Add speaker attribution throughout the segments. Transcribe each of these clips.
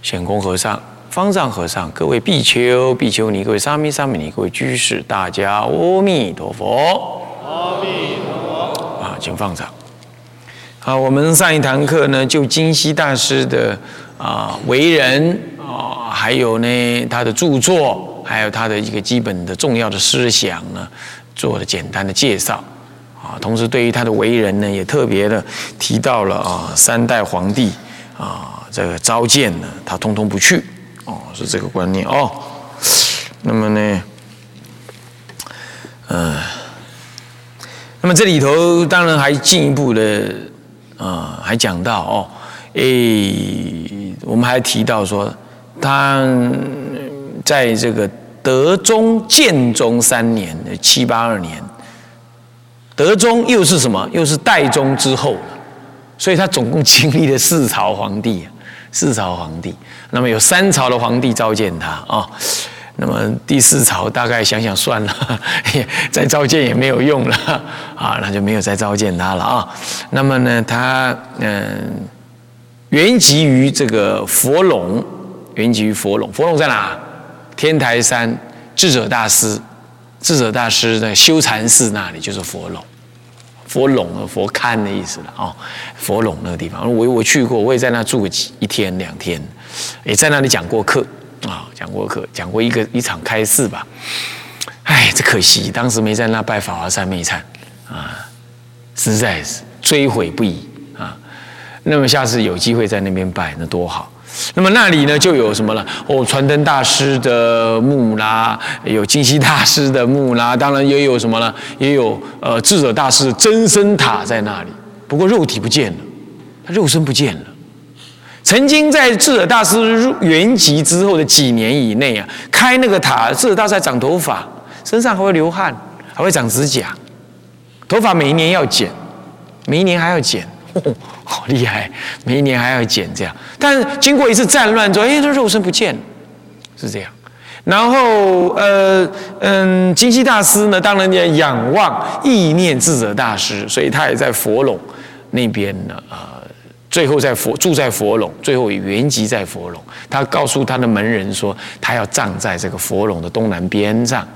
Speaker 1: 显公和尚、方丈和尚、各位比丘、比丘尼、各位沙弥、沙弥尼、各位居士，大家阿弥陀佛！阿弥陀佛！啊，请放掌。好，我们上一堂课呢，就金溪大师的啊为人啊，还有呢他的著作，还有他的一个基本的重要的思想呢，做了简单的介绍。啊，同时对于他的为人呢，也特别的提到了啊三代皇帝啊。这个召见呢，他通通不去，哦，是这个观念哦。那么呢，嗯，那么这里头当然还进一步的啊，还讲到哦，诶，我们还提到说，他在这个德宗建中三年七八二年，德宗又是什么？又是代宗之后，所以他总共经历了四朝皇帝。四朝皇帝，那么有三朝的皇帝召见他啊，那么第四朝大概想想算了，再召见也没有用了啊，那就没有再召见他了啊。那么呢，他嗯，原籍于这个佛龙，原籍于佛龙，佛龙在哪？天台山智者大师，智者大师的修禅寺那里就是佛龙。佛垄啊，佛龛的意思了哦，佛垄那个地方，我我去过，我也在那住过几一天两天，也在那里讲过课啊，讲过课，讲过一个一场开示吧。哎，这可惜当时没在那拜法华三昧忏啊，实在是追悔不已啊。那么下次有机会在那边拜，那多好。那么那里呢，就有什么了？哦，传灯大师的墓啦，有金溪大师的墓啦，当然也有什么呢？也有呃智者大师的真身塔在那里。不过肉体不见了，他肉身不见了。曾经在智者大师圆寂之后的几年以内啊，开那个塔，智者大师还长头发，身上还会流汗，还会长指甲，头发每一年要剪，每一年还要剪。好厉害！每一年还要剪这样，但是经过一次战乱之后，哎，这肉身不见了，是这样。然后，呃，嗯，金溪大师呢，当然也仰望意念智者大师，所以他也在佛垄那边呢，呃，最后在佛住在佛垄，最后也圆寂在佛垄。他告诉他的门人说，他要葬在这个佛垄的东南边上，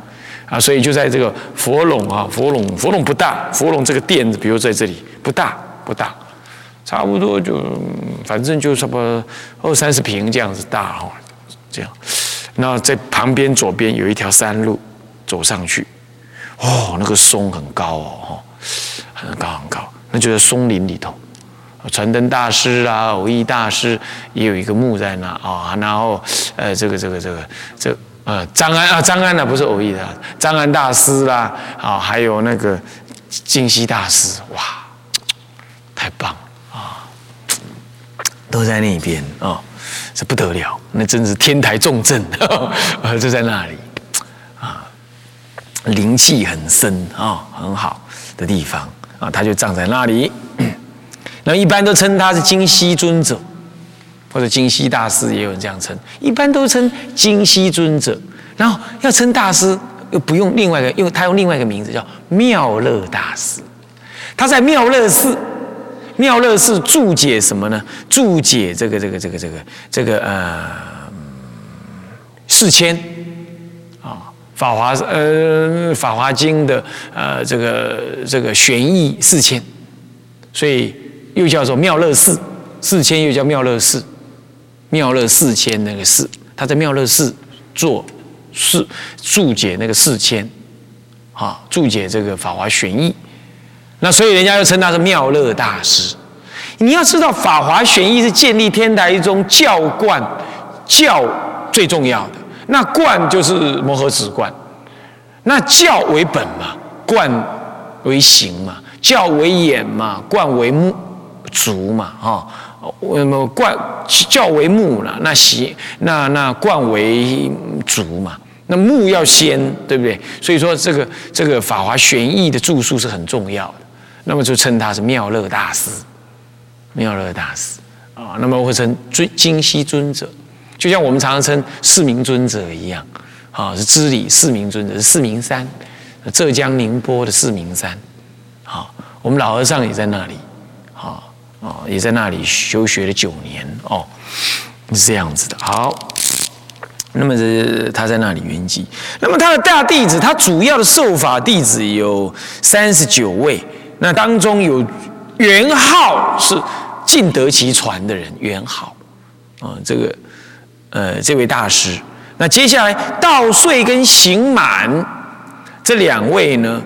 Speaker 1: 啊，所以就在这个佛垄啊，佛垄佛垄不大，佛垄这个殿子，比如在这里不大不大。差不多就，反正就差不多二三十平这样子大哈，这样。那在旁边左边有一条山路，走上去，哦，那个松很高哦，哈，很高很高，那就在松林里头。传灯大师啊，偶益大师也有一个墓在那啊，然后呃，这个这个这个这呃张安啊张安呢不是偶益的，张安大师啦啊，还有那个净溪大师，哇，太棒。都在那边啊，这不得了，那真是天台重镇啊，就在那里啊，灵气很深啊，很好的地方啊，他就葬在那里。那一般都称他是金溪尊者，或者金溪大师，也有人这样称。一般都称金溪尊者，然后要称大师，又不用另外一个，因为他用另外一个名字叫妙乐大师，他在妙乐寺。妙乐寺注解什么呢？注解这个这个这个这个这个呃四千啊，法华呃法华经的呃这个这个玄义四千，所以又叫做妙乐寺四千，又叫妙乐寺妙乐四千那个寺，他在妙乐寺做四注解那个四千啊，注解这个法华玄义。那所以人家又称他是妙乐大师。你要知道，《法华玄义》是建立天台宗教观教最重要的。那观就是摩诃止观，那教为本嘛，观为行嘛，教为眼嘛，观为目足嘛，哈，那么冠教为目了，那行那那冠为足嘛，那目要先，对不对？所以说这个这个《法华玄义》的著述是很重要的，那么就称他是妙乐大师，妙乐大师啊，那么会称尊金溪尊者，就像我们常常称四明尊者一样，啊，是知礼四明尊者，是四明山，浙江宁波的四明山，好，我们老和尚也在那里，好。哦，也在那里修学了九年哦，是这样子的。好，那么这他在那里圆寂。那么他的大弟子，他主要的受法弟子有三十九位。那当中有元昊是尽得其传的人，元昊啊，这个呃这位大师。那接下来道岁跟行满这两位呢，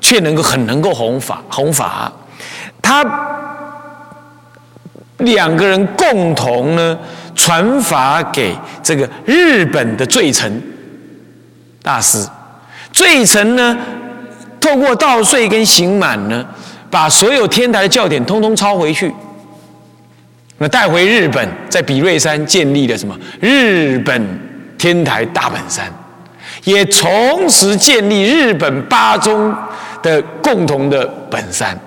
Speaker 1: 却能够很能够弘法弘法，他。两个人共同呢传法给这个日本的罪臣大师，罪臣呢透过道岁跟行满呢，把所有天台的教典通通抄回去，那带回日本，在比瑞山建立了什么？日本天台大本山，也同时建立日本八宗的共同的本山，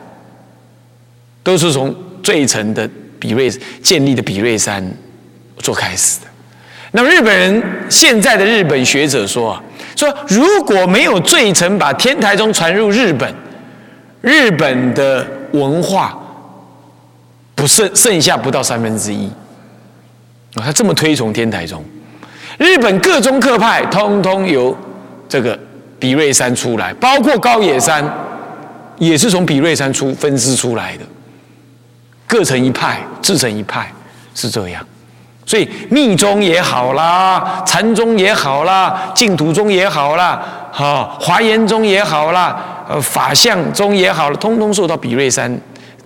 Speaker 1: 都是从最沉的。比瑞建立的比瑞山做开始的，那么日本人现在的日本学者说啊，说如果没有罪臣把天台宗传入日本，日本的文化不剩剩下不到三分之一啊，他这么推崇天台宗，日本各宗各派通通由这个比瑞山出来，包括高野山也是从比瑞山出分支出来的。各成一派，自成一派，是这样。所以密宗也好啦，禅宗也好啦，净土宗也好啦，哈，华严宗也好啦，呃，法相宗也好了，通通受到比瑞山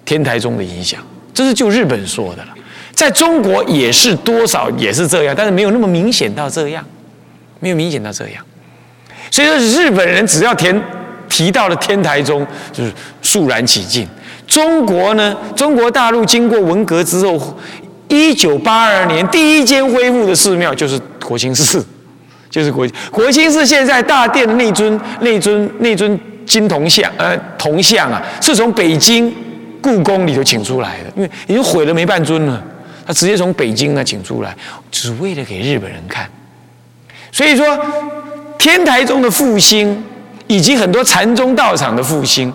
Speaker 1: 天台宗的影响。这是就日本说的了，在中国也是多少也是这样，但是没有那么明显到这样，没有明显到这样。所以说，日本人只要提提到了天台宗，就是肃然起敬。中国呢？中国大陆经过文革之后，一九八二年第一间恢复的寺庙就是国清寺，就是国国清寺。现在大殿的那尊、那尊、那尊金铜像，呃，铜像啊，是从北京故宫里头请出来的，因为已经毁了没半尊了，他直接从北京那请出来，只为了给日本人看。所以说，天台宗的复兴，以及很多禅宗道场的复兴。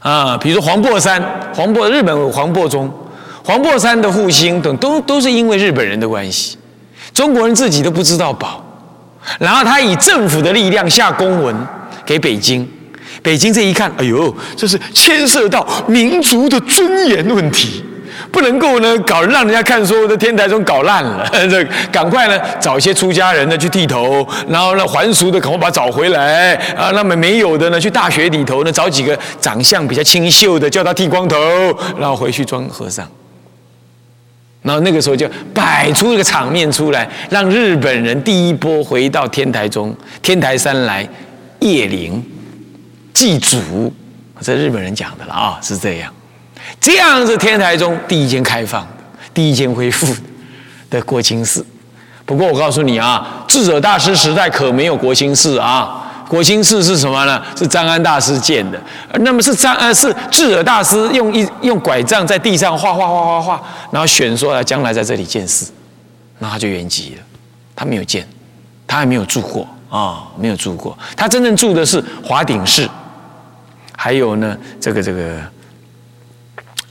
Speaker 1: 啊，比如说黄檗山，黄檗日本黄檗宗，黄檗山的复兴等，都都是因为日本人的关系，中国人自己都不知道保，然后他以政府的力量下公文给北京，北京这一看，哎呦，这是牵涉到民族的尊严问题。不能够呢搞让人家看说这天台中搞烂了，这赶快呢找一些出家人呢去剃头，然后呢还俗的赶快把他找回来啊，那么没有的呢去大学里头呢找几个长相比较清秀的叫他剃光头，然后回去装和尚。然后那个时候就摆出一个场面出来，让日本人第一波回到天台中天台山来谒灵祭祖，这日本人讲的了啊，是这样。这样是天台中第一间开放、第一间恢复的国清寺。不过我告诉你啊，智者大师时代可没有国清寺啊。国清寺是什么呢？是张安大师建的。那么是张呃是智尔大师用一用拐杖在地上画画画画画，然后选说啊将来在这里建寺，那他就圆寂了。他没有建，他还没有住过啊，没有住过。他真正住的是华顶寺，还有呢这个这个。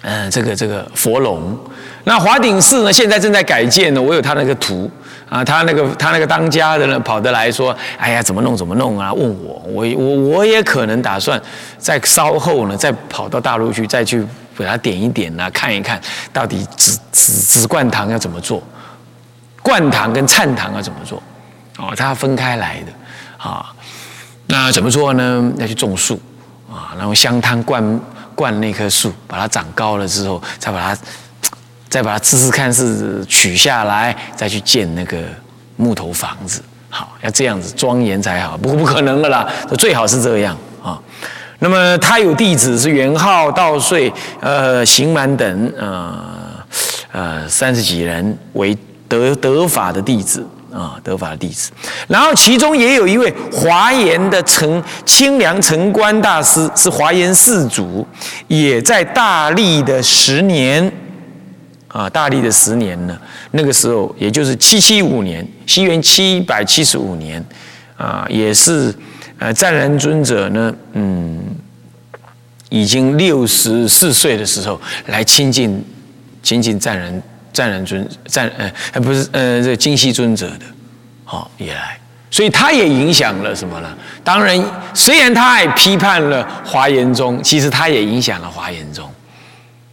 Speaker 1: 嗯，这个这个佛龙，那华顶寺呢，现在正在改建呢。我有他那个图啊，他那个他那个当家的呢，跑得来说，哎呀，怎么弄怎么弄啊？问我，我我我也可能打算在稍后呢，再跑到大陆去，再去给他点一点啊，看一看到底紫紫紫灌堂要怎么做，灌堂跟忏堂要怎么做，哦，它分开来的啊。那怎么做呢？要去种树啊，然后香汤灌。灌那棵树，把它长高了之后，再把它，再把它试试看是取下来，再去建那个木头房子。好，要这样子庄严才好。不过不可能的啦，最好是这样啊。那么他有弟子是元昊、道岁、呃行满等，呃。呃三十几人为得得法的弟子啊，得法的弟子。然后其中也有一位华严的成清凉城关大师，是华严四祖，也在大历的十年啊，大历的十年呢，那个时候也就是七七五年，西元七百七十五年啊，也是呃湛然尊者呢，嗯。已经六十四岁的时候，来亲近亲近湛然湛然尊湛呃不是呃这金熙尊者的，好也来，所以他也影响了什么呢？当然，虽然他也批判了华严宗，其实他也影响了华严宗，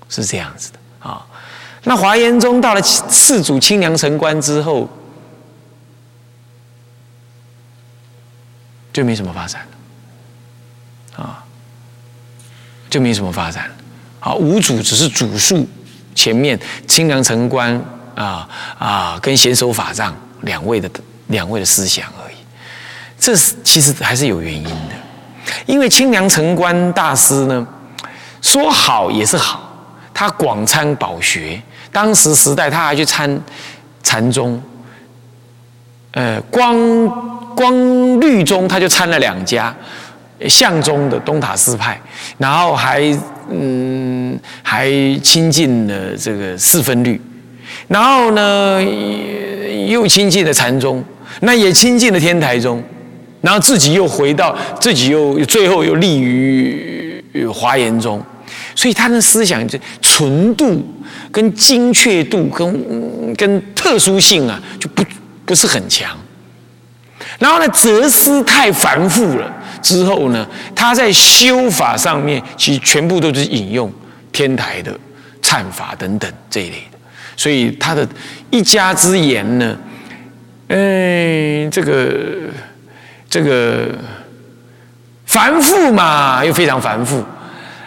Speaker 1: 是这样子的啊。那华严宗到了四祖清凉城关之后，就没什么发展了啊。就没什么发展了，好，五祖只是主述前面清凉城关啊啊跟贤守法藏两位的两位的思想而已，这是其实还是有原因的，因为清凉城关大师呢说好也是好，他广参宝学，当时时代他还去参禅宗，呃光光律宗他就参了两家。相宗的东塔寺派，然后还嗯还亲近了这个四分律，然后呢又亲近了禅宗，那也亲近了天台宗，然后自己又回到自己又最后又立于华严宗，所以他的思想这纯度跟精确度跟跟特殊性啊就不不是很强，然后呢哲思太繁复了。之后呢，他在修法上面其实全部都是引用天台的忏法等等这一类的，所以他的一家之言呢，嗯，这个这个繁复嘛，又非常繁复，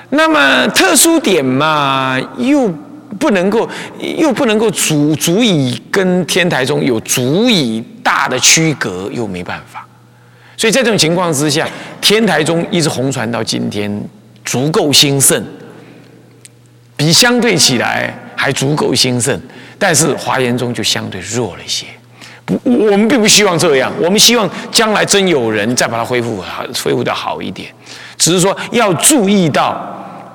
Speaker 1: 那么特殊点嘛，又不能够又不能够足足以跟天台中有足以大的区隔，又没办法。所以在这种情况之下，天台宗一直红传到今天，足够兴盛，比相对起来还足够兴盛。但是华严宗就相对弱了一些。不，我们并不希望这样，我们希望将来真有人再把它恢复好，恢复的好一点。只是说要注意到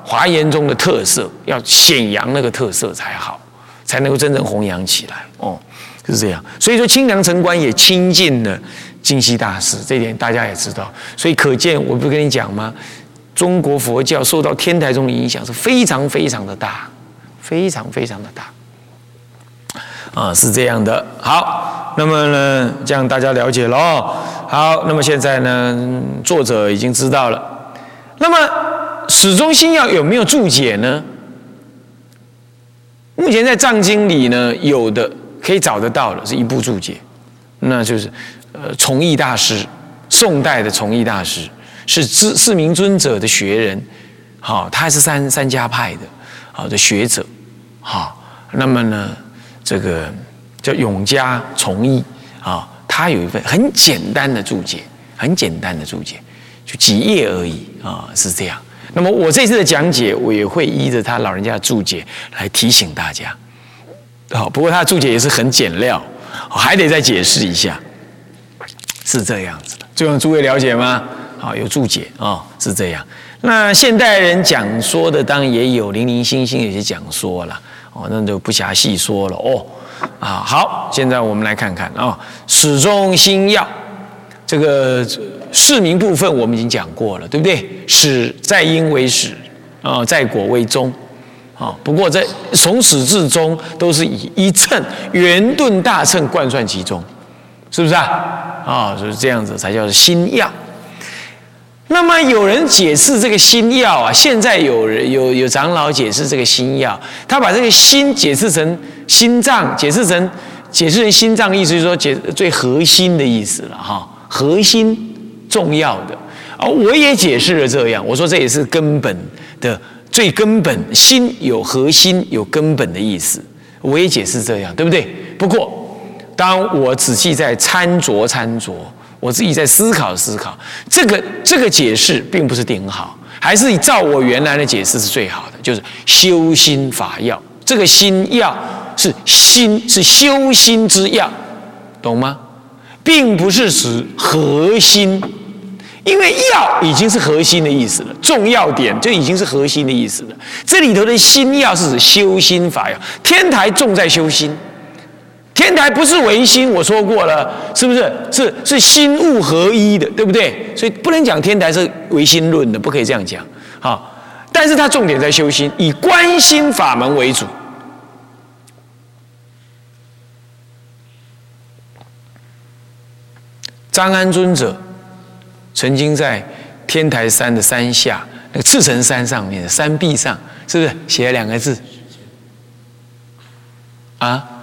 Speaker 1: 华严宗的特色，要显扬那个特色才好，才能够真正弘扬起来。哦，是这样。所以说清凉城关也亲近了。金西大师，这点大家也知道，所以可见，我不跟你讲吗？中国佛教受到天台宗的影响是非常非常的大，非常非常的大。啊，是这样的。好，那么呢，这样大家了解了。好，那么现在呢，作者已经知道了。那么始终心要有没有注解呢？目前在藏经里呢，有的可以找得到的是一部注解，那就是。崇义大师，宋代的崇义大师是知四明尊者的学人，好，他是三三家派的，好的学者，好，那么呢，这个叫永嘉崇义啊，他有一份很简单的注解，很简单的注解，就几页而已啊，是这样。那么我这次的讲解，我也会依着他老人家的注解来提醒大家，好，不过他的注解也是很简料，还得再解释一下。是这样子的，这样诸位了解吗？好，有注解啊，是这样。那现代人讲说的，当然也有零零星星有些讲说了，哦，那就不暇细说了哦。啊，好，现在我们来看看啊，始终心要这个市民部分我们已经讲过了，对不对？始在因为始啊，在果为终啊。不过在从始至终都是以一称圆顿大称贯穿其中。是不是啊？啊，就是这样子才叫做心药。那么有人解释这个心药啊，现在有人有有长老解释这个心药，他把这个心解释成心脏，解释成解释成心脏，意思就是说解最核心的意思了哈，核心重要的啊。我也解释了这样，我说这也是根本的最根本，心有核心有根本的意思，我也解释这样，对不对？不过。当我仔细在参酌参酌，我自己在思考思考，这个这个解释并不是顶好，还是照我原来的解释是最好的，就是修心法要。这个心要是心，是修心之要，懂吗？并不是指核心，因为要已经是核心的意思了，重要点就已经是核心的意思了。这里头的心要是指修心法要，天台重在修心，天台不是唯心，我说过了，是不是？是是心物合一的，对不对？所以不能讲天台是唯心论的，不可以这样讲。好，但是它重点在修心，以观心法门为主。张安尊者曾经在天台山的山下，那个赤城山上面的山壁上，是不是写了两个字？啊，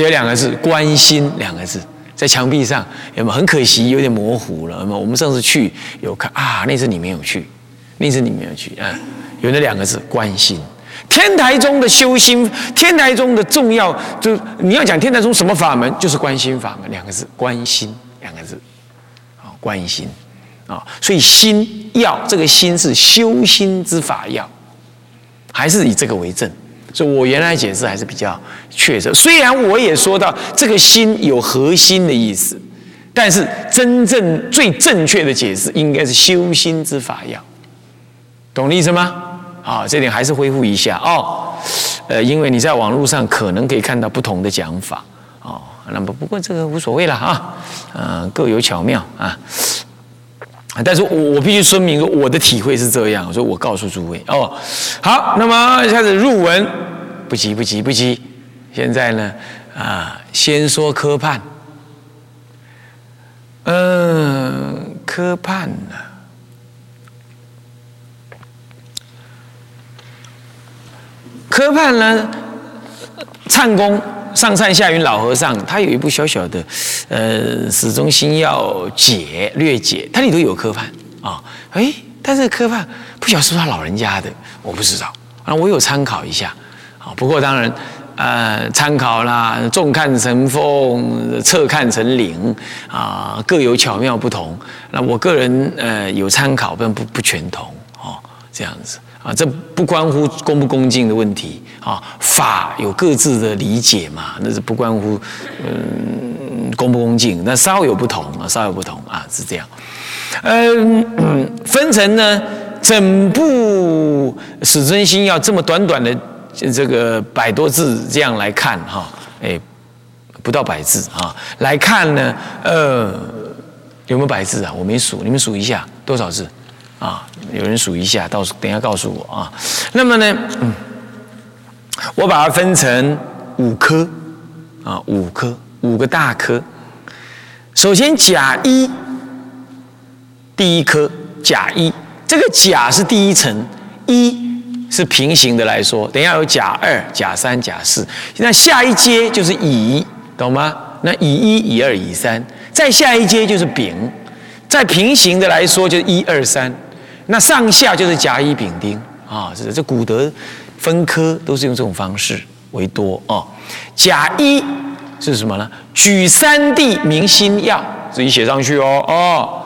Speaker 1: 写两个字“关心”两个字，在墙壁上，有没有？很可惜，有点模糊了。有没有？我们上次去有看啊，那次你没有去，那次你没有去啊，有那两个字“关心”。天台中的修心，天台中的重要，就你要讲天台中什么法门，就是关心法门两个字“关心”。两个字，啊，关心，啊，所以心要这个心是修心之法要，还是以这个为证。所以我原来解释还是比较确切。虽然我也说到这个心有核心的意思，但是真正最正确的解释应该是修心之法要，懂的意思吗？啊，这点还是恢复一下哦。呃，因为你在网络上可能可以看到不同的讲法哦。那么不过这个无所谓了啊，嗯，各有巧妙啊。但是我我必须说明我的体会是这样，所以我告诉诸位哦。好，那么开始入文，不急不急不急。现在呢啊，先说科判。嗯，科判呢，科判呢，唱功。上善下云老和尚，他有一部小小的，呃，始终心要解略解，它里头有科判啊，哎，但是科判不晓得是不是他老人家的，我不知道啊，我有参考一下啊，不过当然，呃，参考啦，众看成峰，侧看成岭啊，各有巧妙不同。那我个人呃有参考，但不不全同哦，这样子。啊，这不关乎恭不恭敬的问题啊，法有各自的理解嘛，那是不关乎嗯恭不恭敬，那稍有不同啊，稍有不同啊，是这样。嗯，分成呢，整部《史真心要这么短短的这个百多字这样来看哈，哎，不到百字啊，来看呢，呃，有没有百字啊？我没数，你们数一下多少字？啊，有人数一下，到时等下告诉我啊。那么呢，嗯，我把它分成五科，啊，五科，五个大科。首先甲一，第一科甲一，这个甲是第一层，一是平行的来说，等下有甲二、甲三、甲四，那下一阶就是乙，懂吗？那乙一、乙二、乙三，再下一阶就是丙，再平行的来说就是一二三。那上下就是甲乙丙丁啊，这这古德分科都是用这种方式为多哦。甲一是什么呢？举三地明心要，自己写上去哦哦。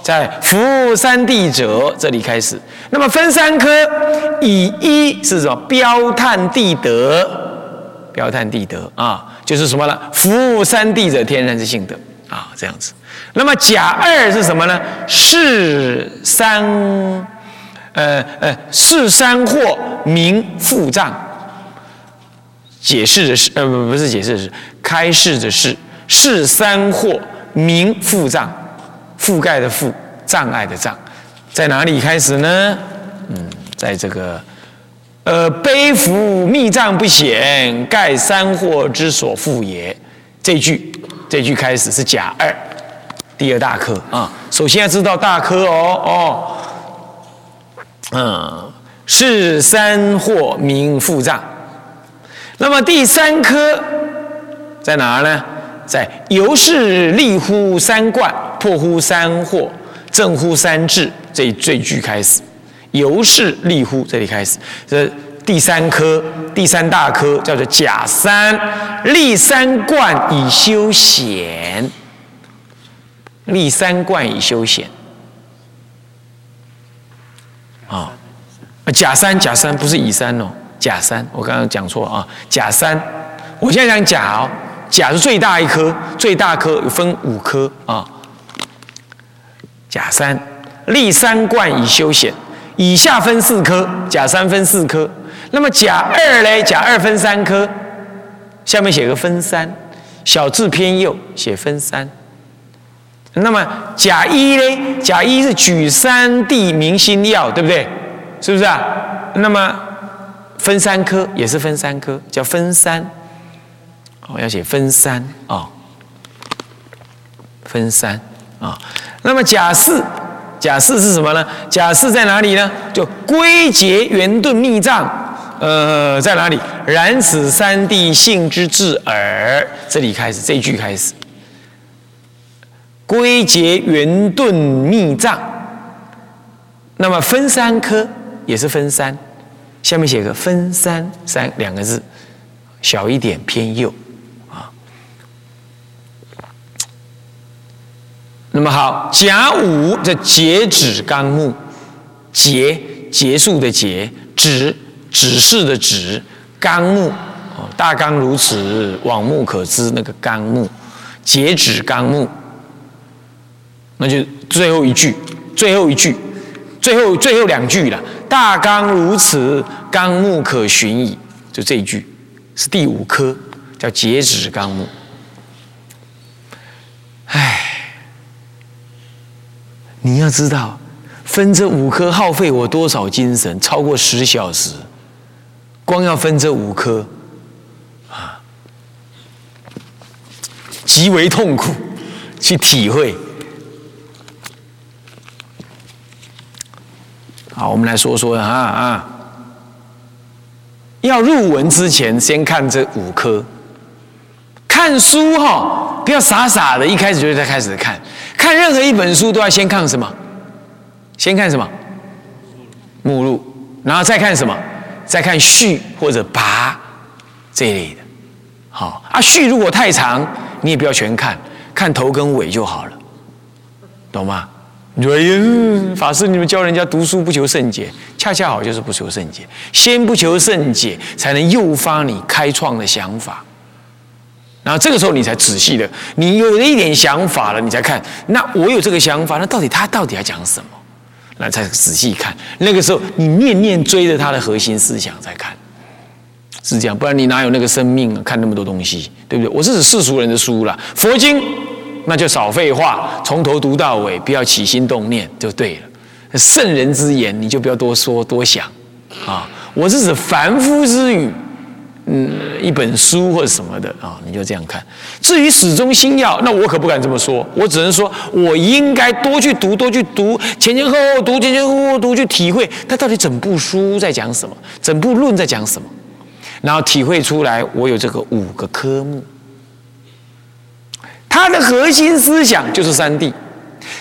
Speaker 1: 在服务三地者这里开始，那么分三科，乙一是什么？标探地德，标探地德啊，就是什么呢？服务三地者天然之性德啊，这样子。那么甲二是什么呢？是三，呃呃，是三或名腹胀。解释的是，呃不不是解释的是，开示的是，是三或名腹胀，覆盖的覆，障碍的障，在哪里开始呢？嗯，在这个，呃，背负密藏不显，盖三祸之所附也。这句，这句开始是甲二。第二大科啊，首先要知道大科哦哦，嗯，是三或名腹藏。那么第三科在哪儿呢？在由是立乎三观，破乎三惑，正乎三智这这句开始。由是立乎这里开始，这第三科第三大科叫做甲三，立三观以修显。立三观以修显，啊，甲三甲三不是乙三哦，甲三我刚刚讲错啊，甲三我现在讲甲哦，甲是最大一颗，最大颗分五颗啊。甲三立三冠以修显，以下分四颗，甲三分四颗。那么甲二嘞，甲二分三颗，下面写个分三，小字偏右写分三。那么甲一呢？甲一是举三地明星药，对不对？是不是啊？那么分三颗也是分三颗，叫分三。哦，要写分三啊，分三啊。那么甲四，甲四是什么呢？甲四在哪里呢？就归结圆顿密藏，呃，在哪里？然此三地性之至耳，这里开始这一句开始。归结圆顿密藏，那么分三颗也是分三，下面写个分三三两个字，小一点偏右啊。那么好，甲午这截止纲目，结结束的结，指指示的指，纲目，大纲如此，往目可知那个纲目，截止纲目。那就最后一句，最后一句，最后最后两句了。大纲如此，纲目可循矣。就这一句是第五科，叫截止纲目。唉，你要知道，分这五科耗费我多少精神，超过十小时，光要分这五科，啊，极为痛苦，去体会。好，我们来说说啊啊！要入文之前，先看这五科。看书哈，不要傻傻的，一开始就在开始看。看任何一本书都要先看什么？先看什么？目录，然后再看什么？再看序或者拔这一类的。好啊，序如果太长，你也不要全看，看头跟尾就好了，懂吗？你说：“法师，你们教人家读书不求甚解，恰恰好就是不求甚解。先不求甚解，才能诱发你开创的想法。然后这个时候，你才仔细的，你有了一点想法了，你再看。那我有这个想法，那到底他到底要讲什么？那才仔细看。那个时候，你念念追着他的核心思想在看，是这样。不然你哪有那个生命啊？看那么多东西，对不对？我是指世俗人的书了，佛经。”那就少废话，从头读到尾，不要起心动念就对了。圣人之言，你就不要多说多想啊。我是指凡夫之语，嗯，一本书或者什么的啊，你就这样看。至于始终心要，那我可不敢这么说，我只能说我应该多去读，多去读，前前后后读，前前后后读，去体会它到底整部书在讲什么，整部论在讲什么，然后体会出来，我有这个五个科目。它的核心思想就是三谛，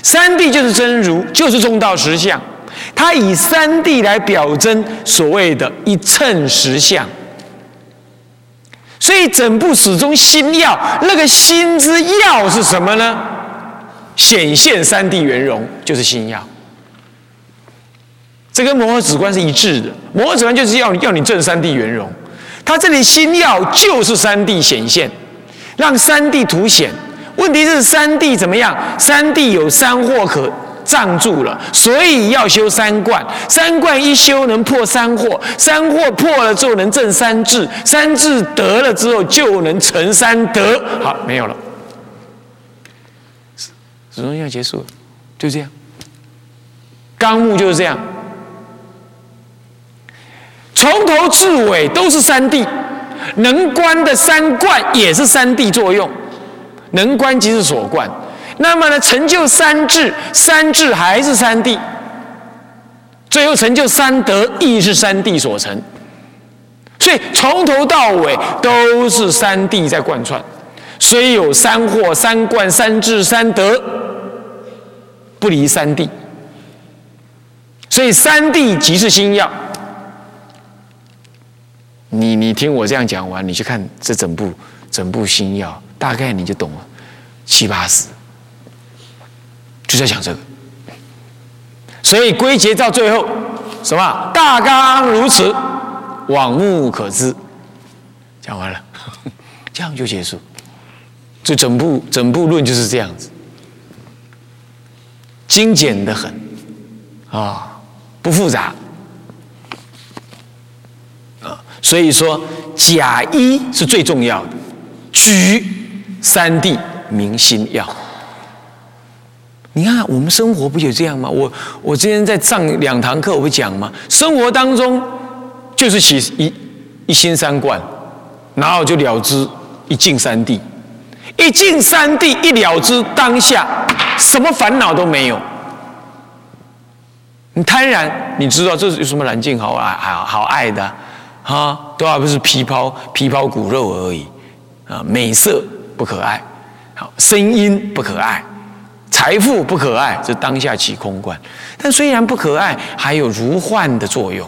Speaker 1: 三谛就是真如，就是中道实相。它以三谛来表征所谓的一称实相。所以整部始终心要，那个心之要是什么呢？显现三谛圆融，就是心要。这跟摩诃止观是一致的。摩诃止观就是要你要你证三谛圆融，它这里心要就是三谛显现，让三谛凸显。问题是三谛怎么样？三谛有三惑可障住了，所以要修三观。三观一修能破三惑，三惑破了之后能证三智，三智得了之后就能成三德。好，没有了，始终要结束了，就这样。纲目就是这样，从头至尾都是三谛，能观的三观也是三谛作用。能观即是所观，那么呢，成就三智，三智还是三谛，最后成就三德，亦是三谛所成。所以从头到尾都是三谛在贯穿，虽有三惑、三观、三智、三德，不离三谛。所以三谛即是心要。你你听我这样讲完，你去看这整部整部心要。大概你就懂了，七八十，就在讲这个，所以归结到最后，什么大纲如此，往目可知，讲完了。这样就结束。这整部整部论就是这样子，精简的很啊，不复杂啊。所以说，假一是最重要的，举三谛明心要。你看，我们生活不就这样吗？我我今天在上两堂课，我不讲吗？生活当中就是起一一心三观，然后就了之一境三地，一境三地一了之，当下什么烦恼都没有。你贪然，你知道这是有什么蓝镜好爱好好爱的啊？都还不是皮包皮包骨肉而已啊！美色不可爱，好声音不可爱。财富不可爱，这当下起空观。但虽然不可爱，还有如幻的作用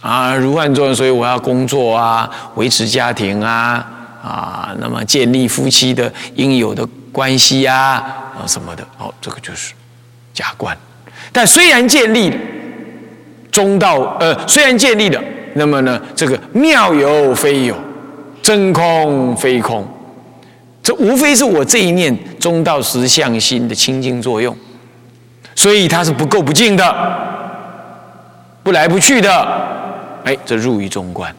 Speaker 1: 啊，如幻作用。所以我要工作啊，维持家庭啊，啊，那么建立夫妻的应有的关系呀，啊什么的。哦，这个就是假观。但虽然建立中道，呃，虽然建立了，那么呢，这个妙有非有，真空非空。这无非是我这一念中道实相心的清净作用，所以它是不垢不净的，不来不去的，哎，这入于中观。